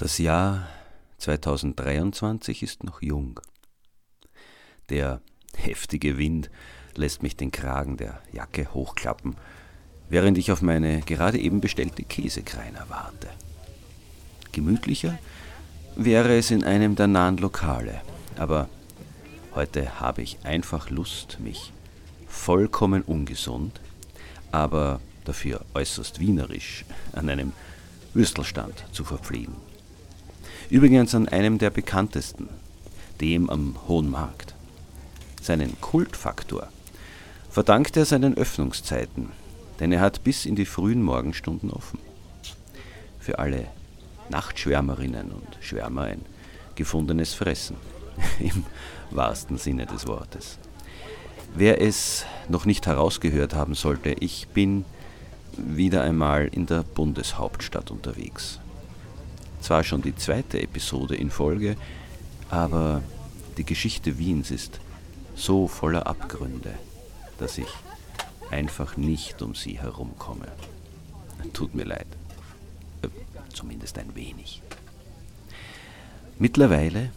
Das Jahr 2023 ist noch jung. Der heftige Wind lässt mich den Kragen der Jacke hochklappen, während ich auf meine gerade eben bestellte Käsekreiner warte. Gemütlicher wäre es in einem der nahen Lokale, aber heute habe ich einfach Lust, mich vollkommen ungesund, aber dafür äußerst wienerisch an einem Würstelstand zu verpflegen. Übrigens an einem der bekanntesten, dem am Hohen Markt. Seinen Kultfaktor verdankt er seinen Öffnungszeiten, denn er hat bis in die frühen Morgenstunden offen. Für alle Nachtschwärmerinnen und Schwärmer ein gefundenes Fressen, im wahrsten Sinne des Wortes. Wer es noch nicht herausgehört haben sollte, ich bin wieder einmal in der Bundeshauptstadt unterwegs. Zwar schon die zweite Episode in Folge, aber die Geschichte Wiens ist so voller Abgründe, dass ich einfach nicht um sie herumkomme. Tut mir leid. Äh, zumindest ein wenig. Mittlerweile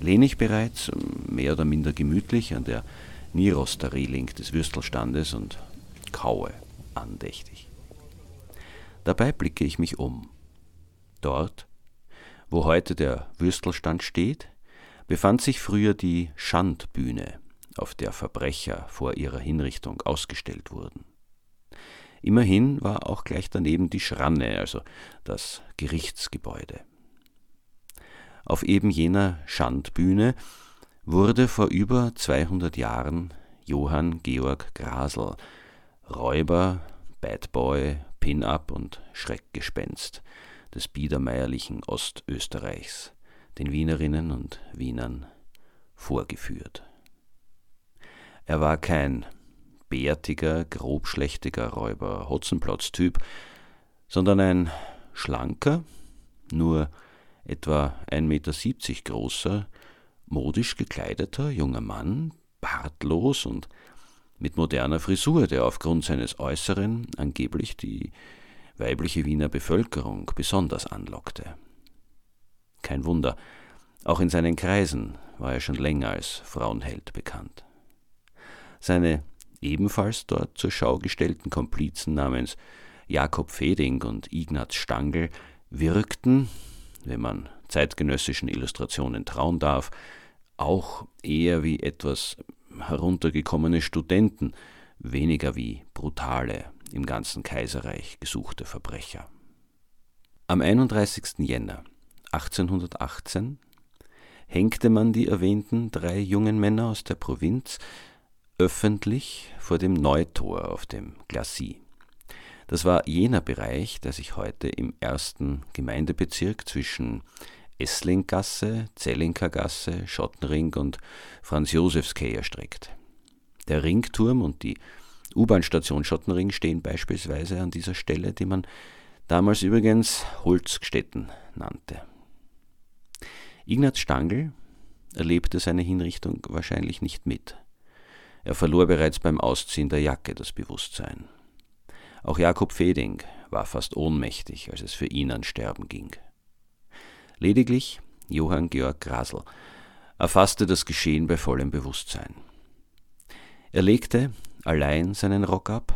lehne ich bereits mehr oder minder gemütlich an der Niroster-Reling des Würstelstandes und kaue andächtig. Dabei blicke ich mich um. Dort wo heute der Würstelstand steht, befand sich früher die Schandbühne, auf der Verbrecher vor ihrer Hinrichtung ausgestellt wurden. Immerhin war auch gleich daneben die Schranne, also das Gerichtsgebäude. Auf eben jener Schandbühne wurde vor über 200 Jahren Johann Georg Grasel, Räuber, Bad Boy, Pin-Up und Schreckgespenst, des biedermeierlichen Ostösterreichs den Wienerinnen und Wienern vorgeführt. Er war kein bärtiger, grobschlächtiger Räuber Hotzenplotz-Typ, sondern ein schlanker, nur etwa 1,70 Meter großer, modisch gekleideter junger Mann, bartlos und mit moderner Frisur, der aufgrund seines Äußeren angeblich die weibliche Wiener Bevölkerung besonders anlockte. Kein Wunder, auch in seinen Kreisen war er schon länger als Frauenheld bekannt. Seine ebenfalls dort zur Schau gestellten Komplizen namens Jakob Feding und Ignaz Stangl wirkten, wenn man zeitgenössischen Illustrationen trauen darf, auch eher wie etwas heruntergekommene Studenten, weniger wie brutale im ganzen Kaiserreich gesuchte Verbrecher. Am 31. Jänner 1818 hängte man die erwähnten drei jungen Männer aus der Provinz öffentlich vor dem Neutor auf dem Glacis. Das war jener Bereich, der sich heute im ersten Gemeindebezirk zwischen Esslinggasse, Zellinkergasse, Schottenring und Franz-Josefs-Quai erstreckt. Der Ringturm und die U-Bahn-Station Schottenring stehen beispielsweise an dieser Stelle, die man damals übrigens Holzgstetten nannte. Ignaz Stangl erlebte seine Hinrichtung wahrscheinlich nicht mit. Er verlor bereits beim Ausziehen der Jacke das Bewusstsein. Auch Jakob Feding war fast ohnmächtig, als es für ihn an Sterben ging. Lediglich Johann Georg Grasl erfasste das Geschehen bei vollem Bewusstsein. Er legte allein seinen Rock ab,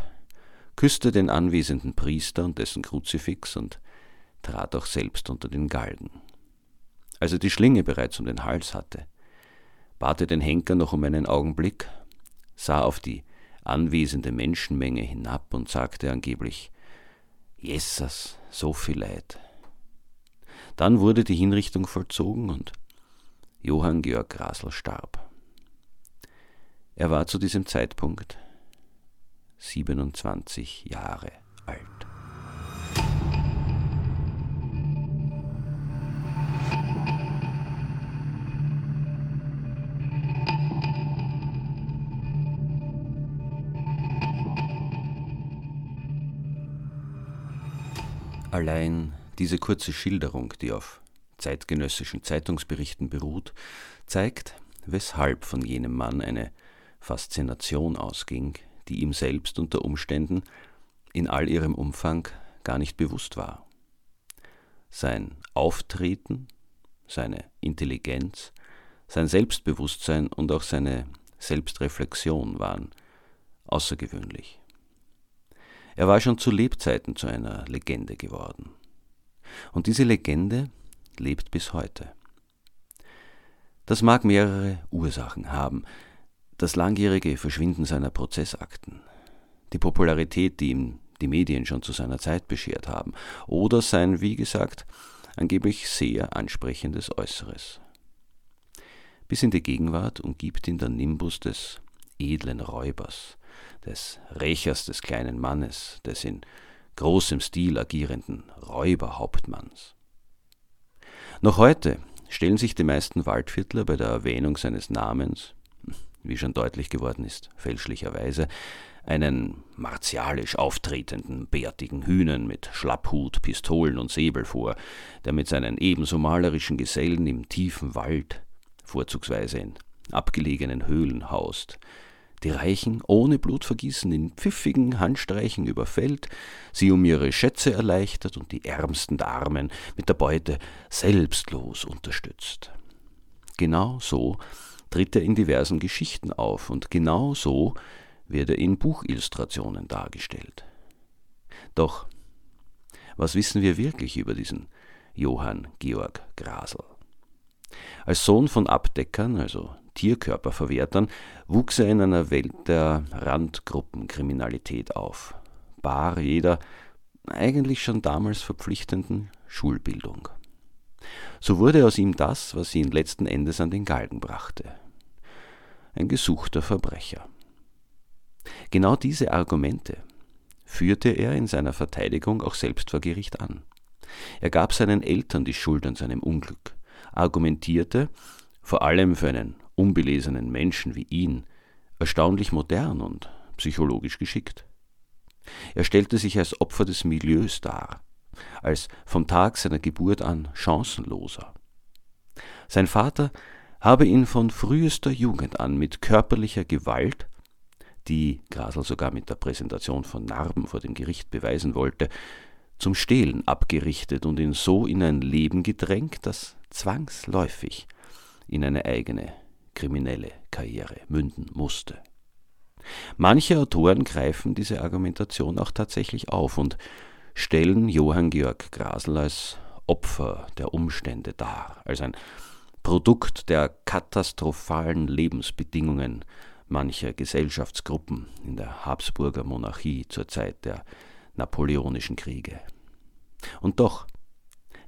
küsste den anwesenden Priester und dessen Kruzifix und trat auch selbst unter den Galgen. Als er die Schlinge bereits um den Hals hatte, bat er den Henker noch um einen Augenblick, sah auf die anwesende Menschenmenge hinab und sagte angeblich Jesus, so viel Leid. Dann wurde die Hinrichtung vollzogen und Johann Georg Grasl starb. Er war zu diesem Zeitpunkt 27 Jahre alt. Allein diese kurze Schilderung, die auf zeitgenössischen Zeitungsberichten beruht, zeigt, weshalb von jenem Mann eine Faszination ausging, die ihm selbst unter Umständen in all ihrem Umfang gar nicht bewusst war. Sein Auftreten, seine Intelligenz, sein Selbstbewusstsein und auch seine Selbstreflexion waren außergewöhnlich. Er war schon zu Lebzeiten zu einer Legende geworden. Und diese Legende lebt bis heute. Das mag mehrere Ursachen haben. Das langjährige Verschwinden seiner Prozessakten, die Popularität, die ihm die Medien schon zu seiner Zeit beschert haben, oder sein, wie gesagt, angeblich sehr ansprechendes Äußeres. Bis in die Gegenwart umgibt ihn der Nimbus des edlen Räubers, des Rächers des kleinen Mannes, des in großem Stil agierenden Räuberhauptmanns. Noch heute stellen sich die meisten Waldviertler bei der Erwähnung seines Namens, wie schon deutlich geworden ist, fälschlicherweise, einen martialisch auftretenden, bärtigen Hühnen mit Schlapphut, Pistolen und Säbel vor, der mit seinen ebenso malerischen Gesellen im tiefen Wald, vorzugsweise in abgelegenen Höhlen haust, die Reichen ohne Blutvergießen in pfiffigen Handstreichen überfällt, sie um ihre Schätze erleichtert und die Ärmsten der Armen mit der Beute selbstlos unterstützt. Genau so tritt er in diversen Geschichten auf und genau so wird er in Buchillustrationen dargestellt. Doch was wissen wir wirklich über diesen Johann Georg Grasel? Als Sohn von Abdeckern, also Tierkörperverwertern, wuchs er in einer Welt der Randgruppenkriminalität auf, bar jeder eigentlich schon damals verpflichtenden Schulbildung. So wurde aus ihm das, was ihn letzten Endes an den Galgen brachte. Ein gesuchter Verbrecher. Genau diese Argumente führte er in seiner Verteidigung auch selbst vor Gericht an. Er gab seinen Eltern die Schuld an seinem Unglück, argumentierte, vor allem für einen unbelesenen Menschen wie ihn erstaunlich modern und psychologisch geschickt. Er stellte sich als Opfer des Milieus dar, als vom Tag seiner Geburt an chancenloser. Sein Vater habe ihn von frühester Jugend an mit körperlicher Gewalt, die Grasel sogar mit der Präsentation von Narben vor dem Gericht beweisen wollte, zum Stehlen abgerichtet und ihn so in ein Leben gedrängt, das zwangsläufig in eine eigene kriminelle Karriere münden musste. Manche Autoren greifen diese Argumentation auch tatsächlich auf und stellen Johann Georg Grasl als Opfer der Umstände dar, als ein Produkt der katastrophalen Lebensbedingungen mancher Gesellschaftsgruppen in der Habsburger Monarchie zur Zeit der Napoleonischen Kriege. Und doch,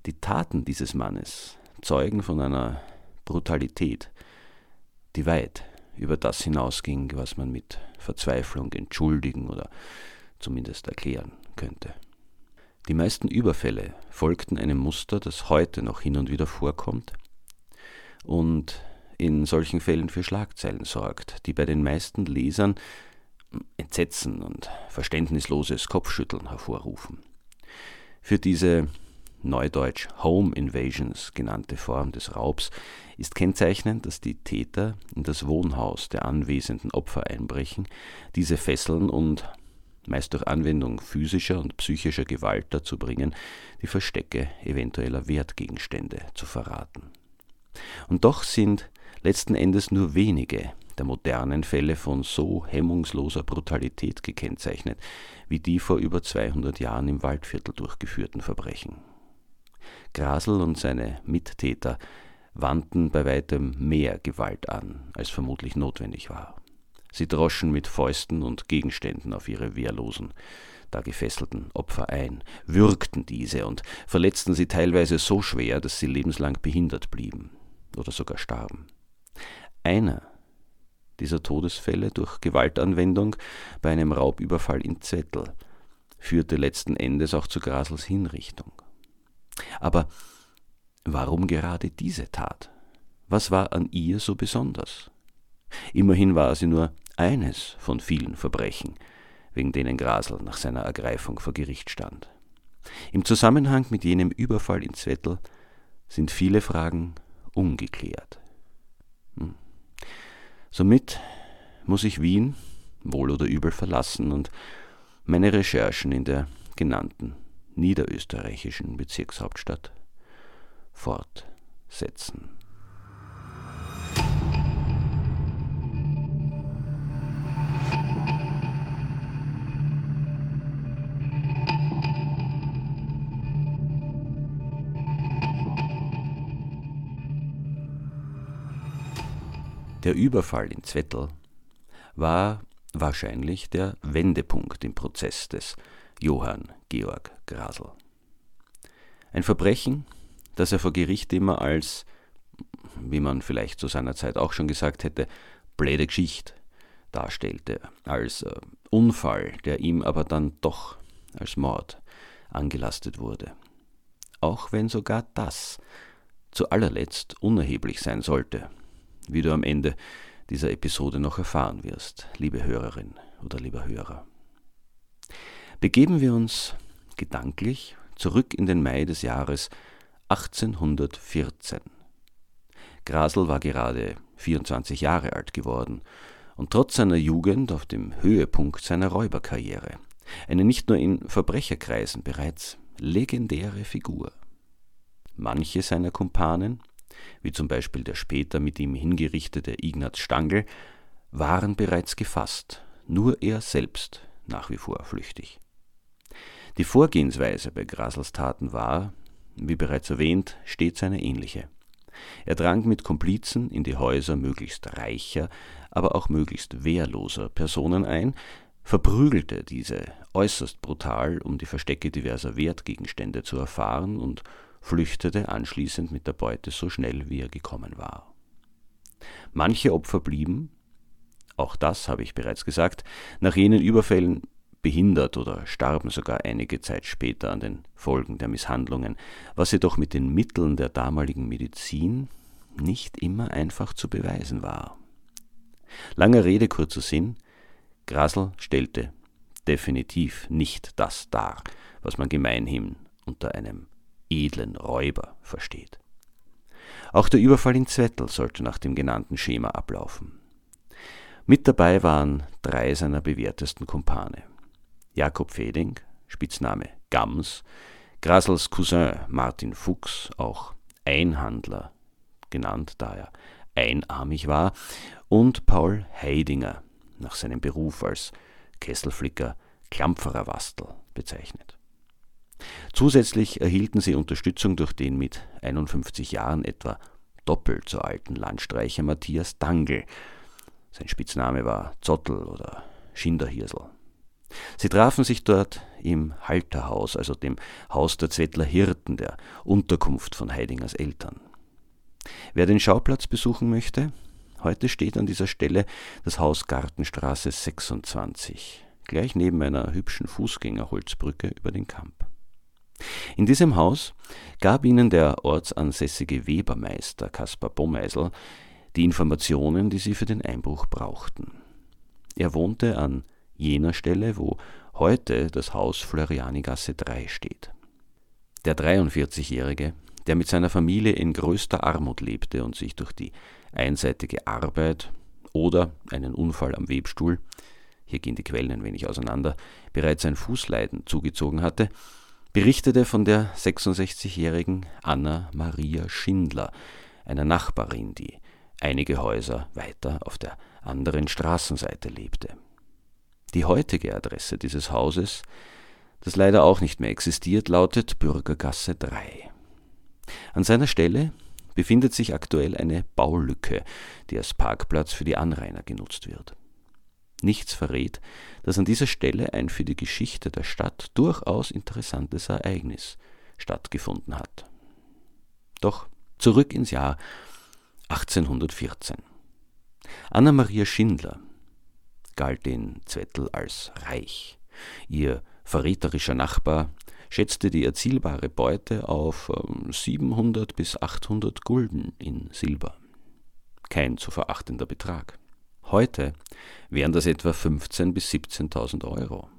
die Taten dieses Mannes zeugen von einer Brutalität, die weit über das hinausging, was man mit Verzweiflung entschuldigen oder zumindest erklären könnte. Die meisten Überfälle folgten einem Muster, das heute noch hin und wieder vorkommt und in solchen Fällen für Schlagzeilen sorgt, die bei den meisten Lesern Entsetzen und verständnisloses Kopfschütteln hervorrufen. Für diese neudeutsch Home Invasions genannte Form des Raubs ist kennzeichnend, dass die Täter in das Wohnhaus der anwesenden Opfer einbrechen, diese fesseln und meist durch Anwendung physischer und psychischer Gewalt dazu bringen, die Verstecke eventueller Wertgegenstände zu verraten. Und doch sind letzten Endes nur wenige der modernen Fälle von so hemmungsloser Brutalität gekennzeichnet wie die vor über 200 Jahren im Waldviertel durchgeführten Verbrechen. Grasel und seine Mittäter wandten bei weitem mehr Gewalt an, als vermutlich notwendig war. Sie droschen mit Fäusten und Gegenständen auf ihre wehrlosen, da gefesselten Opfer ein, würgten diese und verletzten sie teilweise so schwer, dass sie lebenslang behindert blieben oder sogar starben. Einer dieser Todesfälle durch Gewaltanwendung bei einem Raubüberfall in Zettel führte letzten Endes auch zu Grasels Hinrichtung. Aber warum gerade diese Tat? Was war an ihr so besonders? Immerhin war sie nur eines von vielen Verbrechen, wegen denen Grasel nach seiner Ergreifung vor Gericht stand. Im Zusammenhang mit jenem Überfall in Zwettel sind viele Fragen ungeklärt. Hm. Somit muss ich Wien, wohl oder übel, verlassen und meine Recherchen in der genannten niederösterreichischen Bezirkshauptstadt fortsetzen. Der Überfall in Zwettel war wahrscheinlich der Wendepunkt im Prozess des Johann Georg Grasel. Ein Verbrechen, das er vor Gericht immer als, wie man vielleicht zu seiner Zeit auch schon gesagt hätte, bläde Geschichte darstellte, als äh, Unfall, der ihm aber dann doch als Mord angelastet wurde. Auch wenn sogar das zu allerletzt unerheblich sein sollte, wie du am Ende dieser Episode noch erfahren wirst, liebe Hörerin oder lieber Hörer. Begeben wir uns gedanklich zurück in den Mai des Jahres 1814. Grasel war gerade 24 Jahre alt geworden und trotz seiner Jugend auf dem Höhepunkt seiner Räuberkarriere, eine nicht nur in Verbrecherkreisen bereits legendäre Figur. Manche seiner Kumpanen wie zum Beispiel der später mit ihm hingerichtete Ignaz Stangl, waren bereits gefasst, nur er selbst nach wie vor flüchtig. Die Vorgehensweise bei Grasels Taten war, wie bereits erwähnt, stets eine ähnliche. Er drang mit Komplizen in die Häuser möglichst reicher, aber auch möglichst wehrloser Personen ein, verprügelte diese äußerst brutal, um die Verstecke diverser Wertgegenstände zu erfahren und flüchtete anschließend mit der Beute so schnell, wie er gekommen war. Manche Opfer blieben, auch das habe ich bereits gesagt, nach jenen Überfällen behindert oder starben sogar einige Zeit später an den Folgen der Misshandlungen, was jedoch mit den Mitteln der damaligen Medizin nicht immer einfach zu beweisen war. Langer Rede, kurzer Sinn, Grasel stellte definitiv nicht das dar, was man gemeinhin unter einem edlen Räuber versteht. Auch der Überfall in Zwettel sollte nach dem genannten Schema ablaufen. Mit dabei waren drei seiner bewährtesten Kumpane. Jakob Feding, Spitzname Gams, Grasels Cousin Martin Fuchs, auch Einhandler genannt, da er einarmig war, und Paul Heidinger, nach seinem Beruf als Kesselflicker Klampferer Wastel bezeichnet. Zusätzlich erhielten sie Unterstützung durch den mit 51 Jahren etwa doppelt so alten Landstreicher Matthias Dangl. Sein Spitzname war Zottel oder Schinderhirsel. Sie trafen sich dort im Halterhaus, also dem Haus der Zwettler Hirten, der Unterkunft von Heidingers Eltern. Wer den Schauplatz besuchen möchte, heute steht an dieser Stelle das Haus Gartenstraße 26, gleich neben einer hübschen Fußgängerholzbrücke über den Kamp. In diesem Haus gab ihnen der ortsansässige Webermeister Kaspar Bommeisel die Informationen, die sie für den Einbruch brauchten. Er wohnte an jener Stelle, wo heute das Haus Florianigasse 3 steht. Der 43-Jährige, der mit seiner Familie in größter Armut lebte und sich durch die einseitige Arbeit oder einen Unfall am Webstuhl, hier gehen die Quellen ein wenig auseinander, bereits ein Fußleiden zugezogen hatte, berichtete von der 66-jährigen Anna Maria Schindler, einer Nachbarin, die einige Häuser weiter auf der anderen Straßenseite lebte. Die heutige Adresse dieses Hauses, das leider auch nicht mehr existiert, lautet Bürgergasse 3. An seiner Stelle befindet sich aktuell eine Baulücke, die als Parkplatz für die Anrainer genutzt wird. Nichts verrät, dass an dieser Stelle ein für die Geschichte der Stadt durchaus interessantes Ereignis stattgefunden hat. Doch zurück ins Jahr 1814. Anna-Maria Schindler galt in Zwettl als reich. Ihr verräterischer Nachbar schätzte die erzielbare Beute auf 700 ähm, bis 800 Gulden in Silber. Kein zu verachtender Betrag. Heute wären das etwa 15.000 bis 17.000 Euro.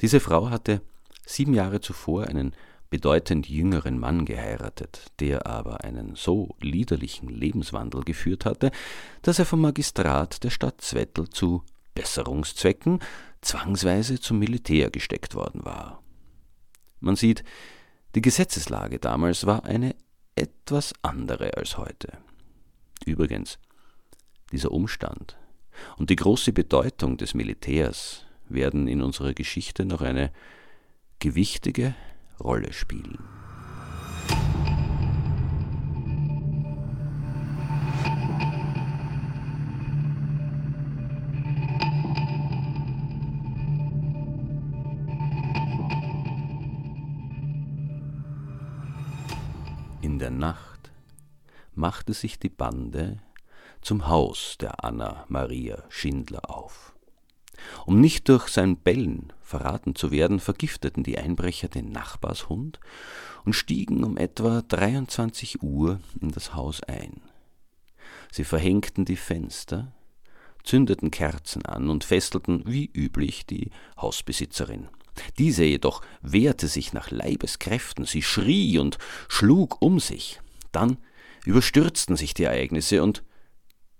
Diese Frau hatte sieben Jahre zuvor einen bedeutend jüngeren Mann geheiratet, der aber einen so liederlichen Lebenswandel geführt hatte, dass er vom Magistrat der Stadt Zwettl zu Besserungszwecken zwangsweise zum Militär gesteckt worden war. Man sieht, die Gesetzeslage damals war eine etwas andere als heute. Übrigens, dieser Umstand und die große Bedeutung des Militärs werden in unserer Geschichte noch eine gewichtige Rolle spielen. In der Nacht machte sich die Bande zum Haus der Anna Maria Schindler auf. Um nicht durch sein Bellen verraten zu werden, vergifteten die Einbrecher den Nachbarshund und stiegen um etwa 23 Uhr in das Haus ein. Sie verhängten die Fenster, zündeten Kerzen an und fesselten wie üblich die Hausbesitzerin. Diese jedoch wehrte sich nach Leibeskräften, sie schrie und schlug um sich. Dann überstürzten sich die Ereignisse und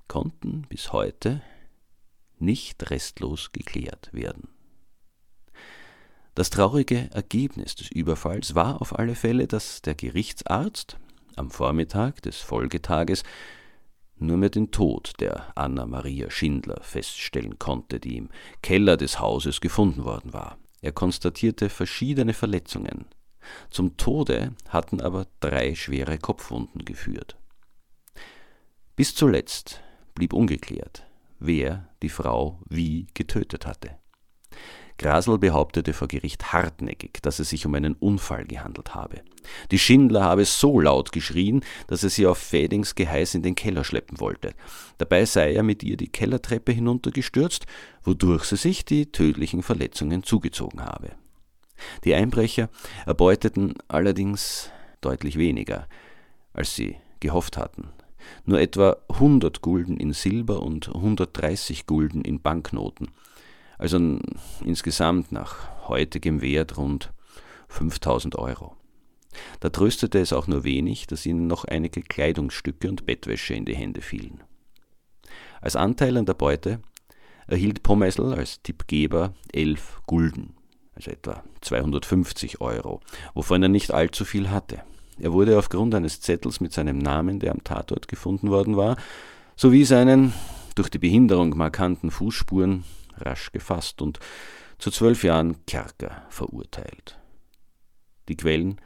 konnten bis heute nicht restlos geklärt werden. Das traurige Ergebnis des Überfalls war auf alle Fälle, dass der Gerichtsarzt am Vormittag des Folgetages nur mehr den Tod der Anna Maria Schindler feststellen konnte, die im Keller des Hauses gefunden worden war. Er konstatierte verschiedene Verletzungen. Zum Tode hatten aber drei schwere Kopfwunden geführt. Bis zuletzt blieb ungeklärt, wer die Frau wie getötet hatte. Grasl behauptete vor Gericht hartnäckig, dass es sich um einen Unfall gehandelt habe. Die Schindler habe so laut geschrien, dass er sie auf Fädings Geheiß in den Keller schleppen wollte. Dabei sei er mit ihr die Kellertreppe hinuntergestürzt, wodurch sie sich die tödlichen Verletzungen zugezogen habe. Die Einbrecher erbeuteten allerdings deutlich weniger, als sie gehofft hatten nur etwa 100 Gulden in Silber und 130 Gulden in Banknoten, also insgesamt nach heutigem Wert rund 5000 Euro. Da tröstete es auch nur wenig, dass ihnen noch einige Kleidungsstücke und Bettwäsche in die Hände fielen. Als Anteil an der Beute erhielt Pommesel als Tippgeber 11 Gulden, also etwa 250 Euro, wovon er nicht allzu viel hatte. Er wurde aufgrund eines Zettels mit seinem Namen, der am Tatort gefunden worden war, sowie seinen durch die Behinderung markanten Fußspuren rasch gefasst und zu zwölf Jahren Kerker verurteilt. Die Quellen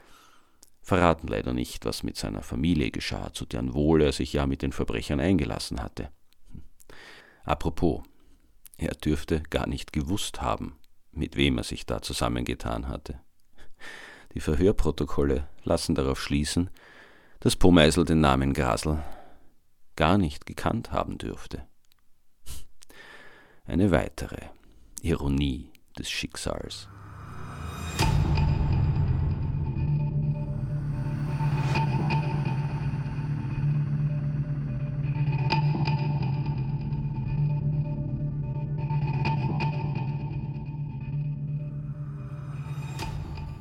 verraten leider nicht, was mit seiner Familie geschah, zu deren Wohl er sich ja mit den Verbrechern eingelassen hatte. Apropos, er dürfte gar nicht gewusst haben, mit wem er sich da zusammengetan hatte. Die Verhörprotokolle lassen darauf schließen, dass Pomeisel den Namen Grasl gar nicht gekannt haben dürfte. Eine weitere Ironie des Schicksals.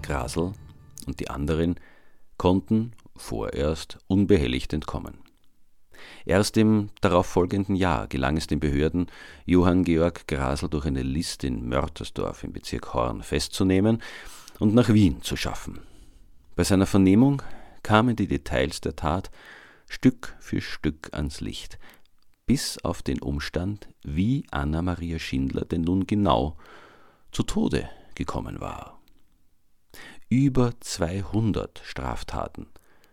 Grasl und die anderen konnten vorerst unbehelligt entkommen. Erst im darauffolgenden Jahr gelang es den Behörden, Johann Georg Grasl durch eine List in Mörtersdorf im Bezirk Horn festzunehmen und nach Wien zu schaffen. Bei seiner Vernehmung kamen die Details der Tat Stück für Stück ans Licht, bis auf den Umstand, wie Anna Maria Schindler denn nun genau zu Tode gekommen war. Über 200 Straftaten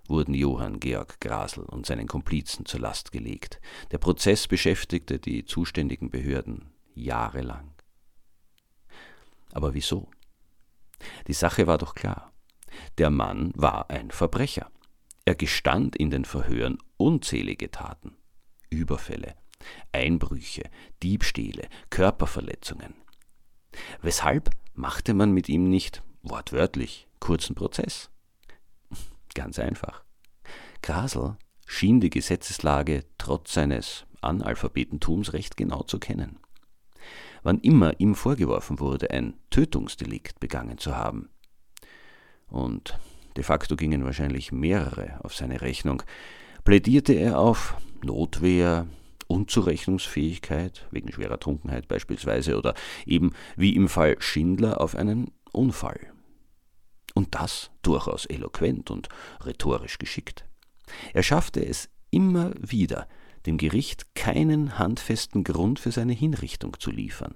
wurden Johann Georg Grasel und seinen Komplizen zur Last gelegt. Der Prozess beschäftigte die zuständigen Behörden jahrelang. Aber wieso? Die Sache war doch klar. Der Mann war ein Verbrecher. Er gestand in den Verhören unzählige Taten, Überfälle, Einbrüche, Diebstähle, Körperverletzungen. Weshalb machte man mit ihm nicht wortwörtlich kurzen Prozess? Ganz einfach. Grasel schien die Gesetzeslage trotz seines Analphabetentums recht genau zu kennen. Wann immer ihm vorgeworfen wurde, ein Tötungsdelikt begangen zu haben, und de facto gingen wahrscheinlich mehrere auf seine Rechnung, plädierte er auf Notwehr, Unzurechnungsfähigkeit, wegen schwerer Trunkenheit beispielsweise, oder eben wie im Fall Schindler auf einen Unfall. Und das durchaus eloquent und rhetorisch geschickt. Er schaffte es immer wieder, dem Gericht keinen handfesten Grund für seine Hinrichtung zu liefern.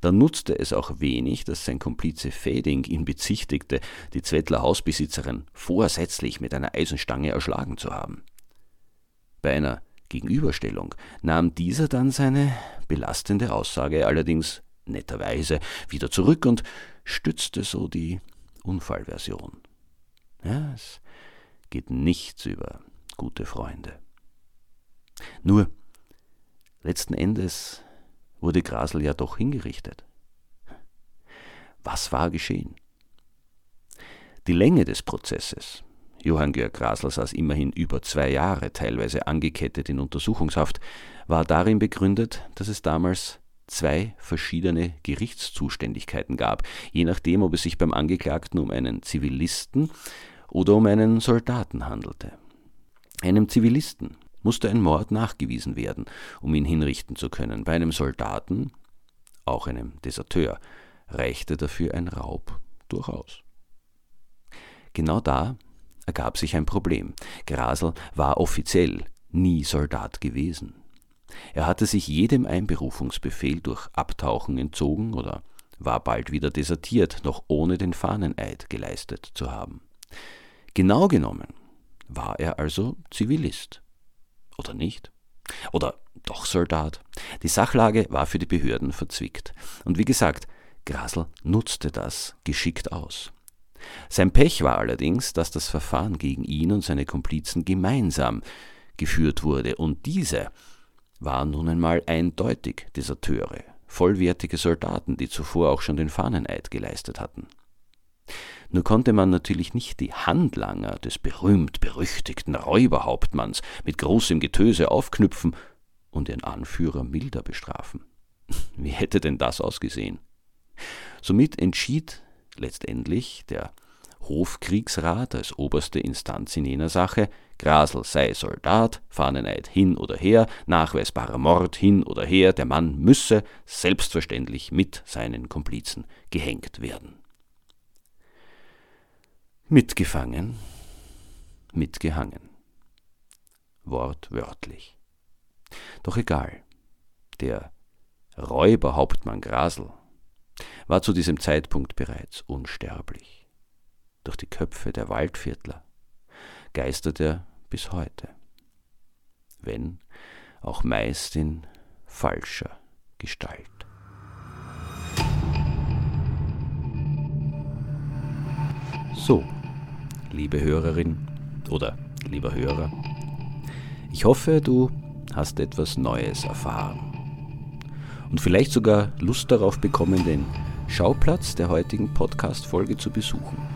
Da nutzte es auch wenig, dass sein Komplize Feding ihn bezichtigte, die Zwettler Hausbesitzerin vorsätzlich mit einer Eisenstange erschlagen zu haben. Bei einer Gegenüberstellung nahm dieser dann seine belastende Aussage allerdings netterweise wieder zurück und stützte so die Unfallversion. Ja, es geht nichts über gute Freunde. Nur, letzten Endes wurde Grasel ja doch hingerichtet. Was war geschehen? Die Länge des Prozesses. Johann Georg Grasel saß immerhin über zwei Jahre, teilweise angekettet in Untersuchungshaft, war darin begründet, dass es damals zwei verschiedene Gerichtszuständigkeiten gab, je nachdem, ob es sich beim Angeklagten um einen Zivilisten oder um einen Soldaten handelte. Einem Zivilisten musste ein Mord nachgewiesen werden, um ihn hinrichten zu können. Bei einem Soldaten, auch einem Deserteur, reichte dafür ein Raub durchaus. Genau da ergab sich ein Problem. Grasel war offiziell nie Soldat gewesen. Er hatte sich jedem Einberufungsbefehl durch Abtauchen entzogen oder war bald wieder desertiert, noch ohne den Fahneneid geleistet zu haben. Genau genommen war er also Zivilist. Oder nicht? Oder doch Soldat? Die Sachlage war für die Behörden verzwickt. Und wie gesagt, Grasel nutzte das geschickt aus. Sein Pech war allerdings, dass das Verfahren gegen ihn und seine Komplizen gemeinsam geführt wurde, und diese waren nun einmal eindeutig Deserteure, vollwertige Soldaten, die zuvor auch schon den Fahneneid geleistet hatten. Nur konnte man natürlich nicht die Handlanger des berühmt-berüchtigten Räuberhauptmanns mit großem Getöse aufknüpfen und ihren Anführer milder bestrafen. Wie hätte denn das ausgesehen? Somit entschied letztendlich der Hofkriegsrat als oberste Instanz in jener Sache, Grasel sei Soldat, Fahneneid hin oder her, nachweisbarer Mord hin oder her, der Mann müsse selbstverständlich mit seinen Komplizen gehängt werden. Mitgefangen, mitgehangen. Wortwörtlich. Doch egal, der Räuberhauptmann Grasel war zu diesem Zeitpunkt bereits unsterblich. Durch die Köpfe der Waldviertler geistert er bis heute, wenn auch meist in falscher Gestalt. So, liebe Hörerin oder lieber Hörer. Ich hoffe, du hast etwas Neues erfahren und vielleicht sogar Lust darauf bekommen, den Schauplatz der heutigen Podcast-Folge zu besuchen.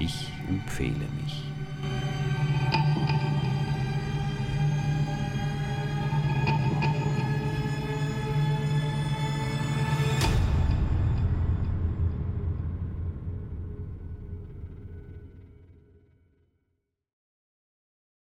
Ich empfehle mich.